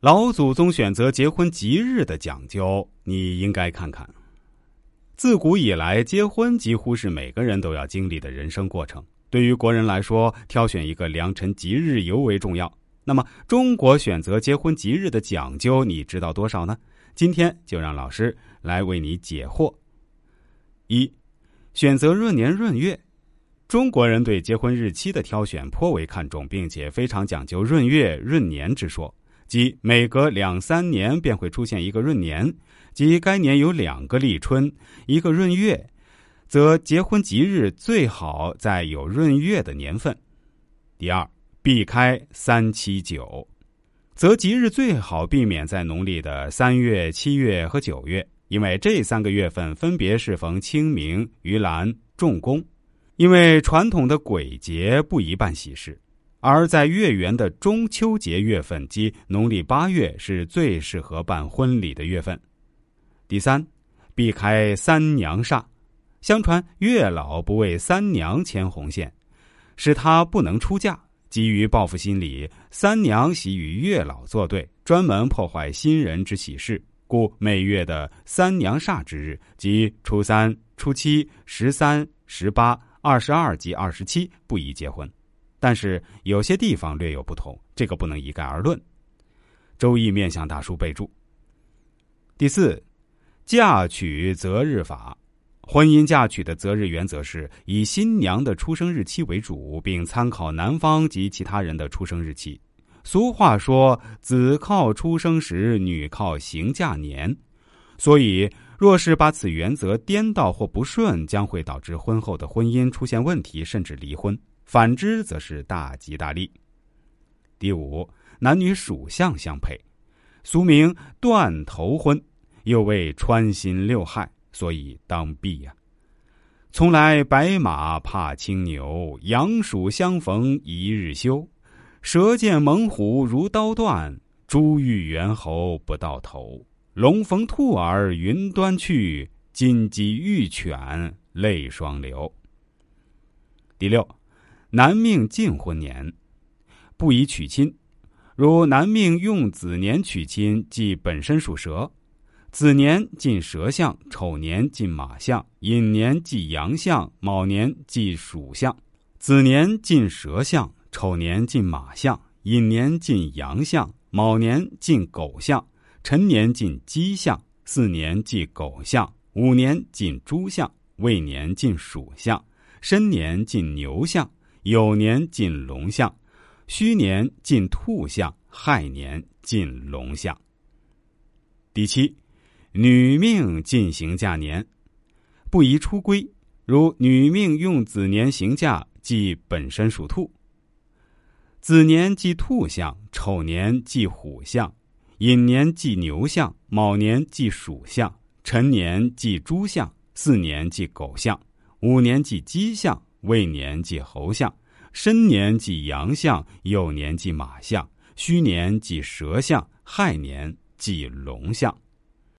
老祖宗选择结婚吉日的讲究，你应该看看。自古以来，结婚几乎是每个人都要经历的人生过程。对于国人来说，挑选一个良辰吉日尤为重要。那么，中国选择结婚吉日的讲究，你知道多少呢？今天就让老师来为你解惑。一，选择闰年闰月。中国人对结婚日期的挑选颇为看重，并且非常讲究闰月闰年之说。即每隔两三年便会出现一个闰年，即该年有两个立春，一个闰月，则结婚吉日最好在有闰月的年份。第二，避开三七九，则吉日最好避免在农历的三月、七月和九月，因为这三个月份分别适逢清明、盂兰、重工，因为传统的鬼节不宜办喜事。而在月圆的中秋节月份，即农历八月，是最适合办婚礼的月份。第三，避开三娘煞。相传月老不为三娘牵红线，使她不能出嫁。基于报复心理，三娘喜与月老作对，专门破坏新人之喜事，故每月的三娘煞之日，即初三、初七、十三、十八、二十二及二十七，不宜结婚。但是有些地方略有不同，这个不能一概而论。周易面向大叔备注。第四，嫁娶择日法，婚姻嫁娶的择日原则是以新娘的出生日期为主，并参考男方及其他人的出生日期。俗话说：“子靠出生时，女靠行嫁年。”所以，若是把此原则颠倒或不顺，将会导致婚后的婚姻出现问题，甚至离婚。反之，则是大吉大利。第五，男女属相相配，俗名断头婚，又谓穿心六害，所以当避呀。从来白马怕青牛，羊鼠相逢一日休。蛇见猛虎如刀断，猪遇猿猴不到头。龙逢兔儿云端去，金鸡玉犬泪双流。第六。男命禁婚年，不宜娶亲。如男命用子年娶亲，即本身属蛇，子年进蛇相，丑年进马相，寅年即羊相，卯年即鼠相。子年进蛇相，丑年进马相，寅年进羊相，卯年进狗相，辰年进鸡相，巳年即狗相，午年进猪相，未年进鼠相，申年进牛相。酉年进龙象，戌年进兔象，亥年进龙象。第七，女命进行嫁年，不宜出闺。如女命用子年行嫁，即本身属兔。子年即兔相，丑年即虎相，寅年即牛相，卯年即鼠相，辰年即猪相，巳年即狗相，午年即鸡相。未年即猴相，申年即羊相，酉年即马相，戌年即蛇相，亥年即龙相。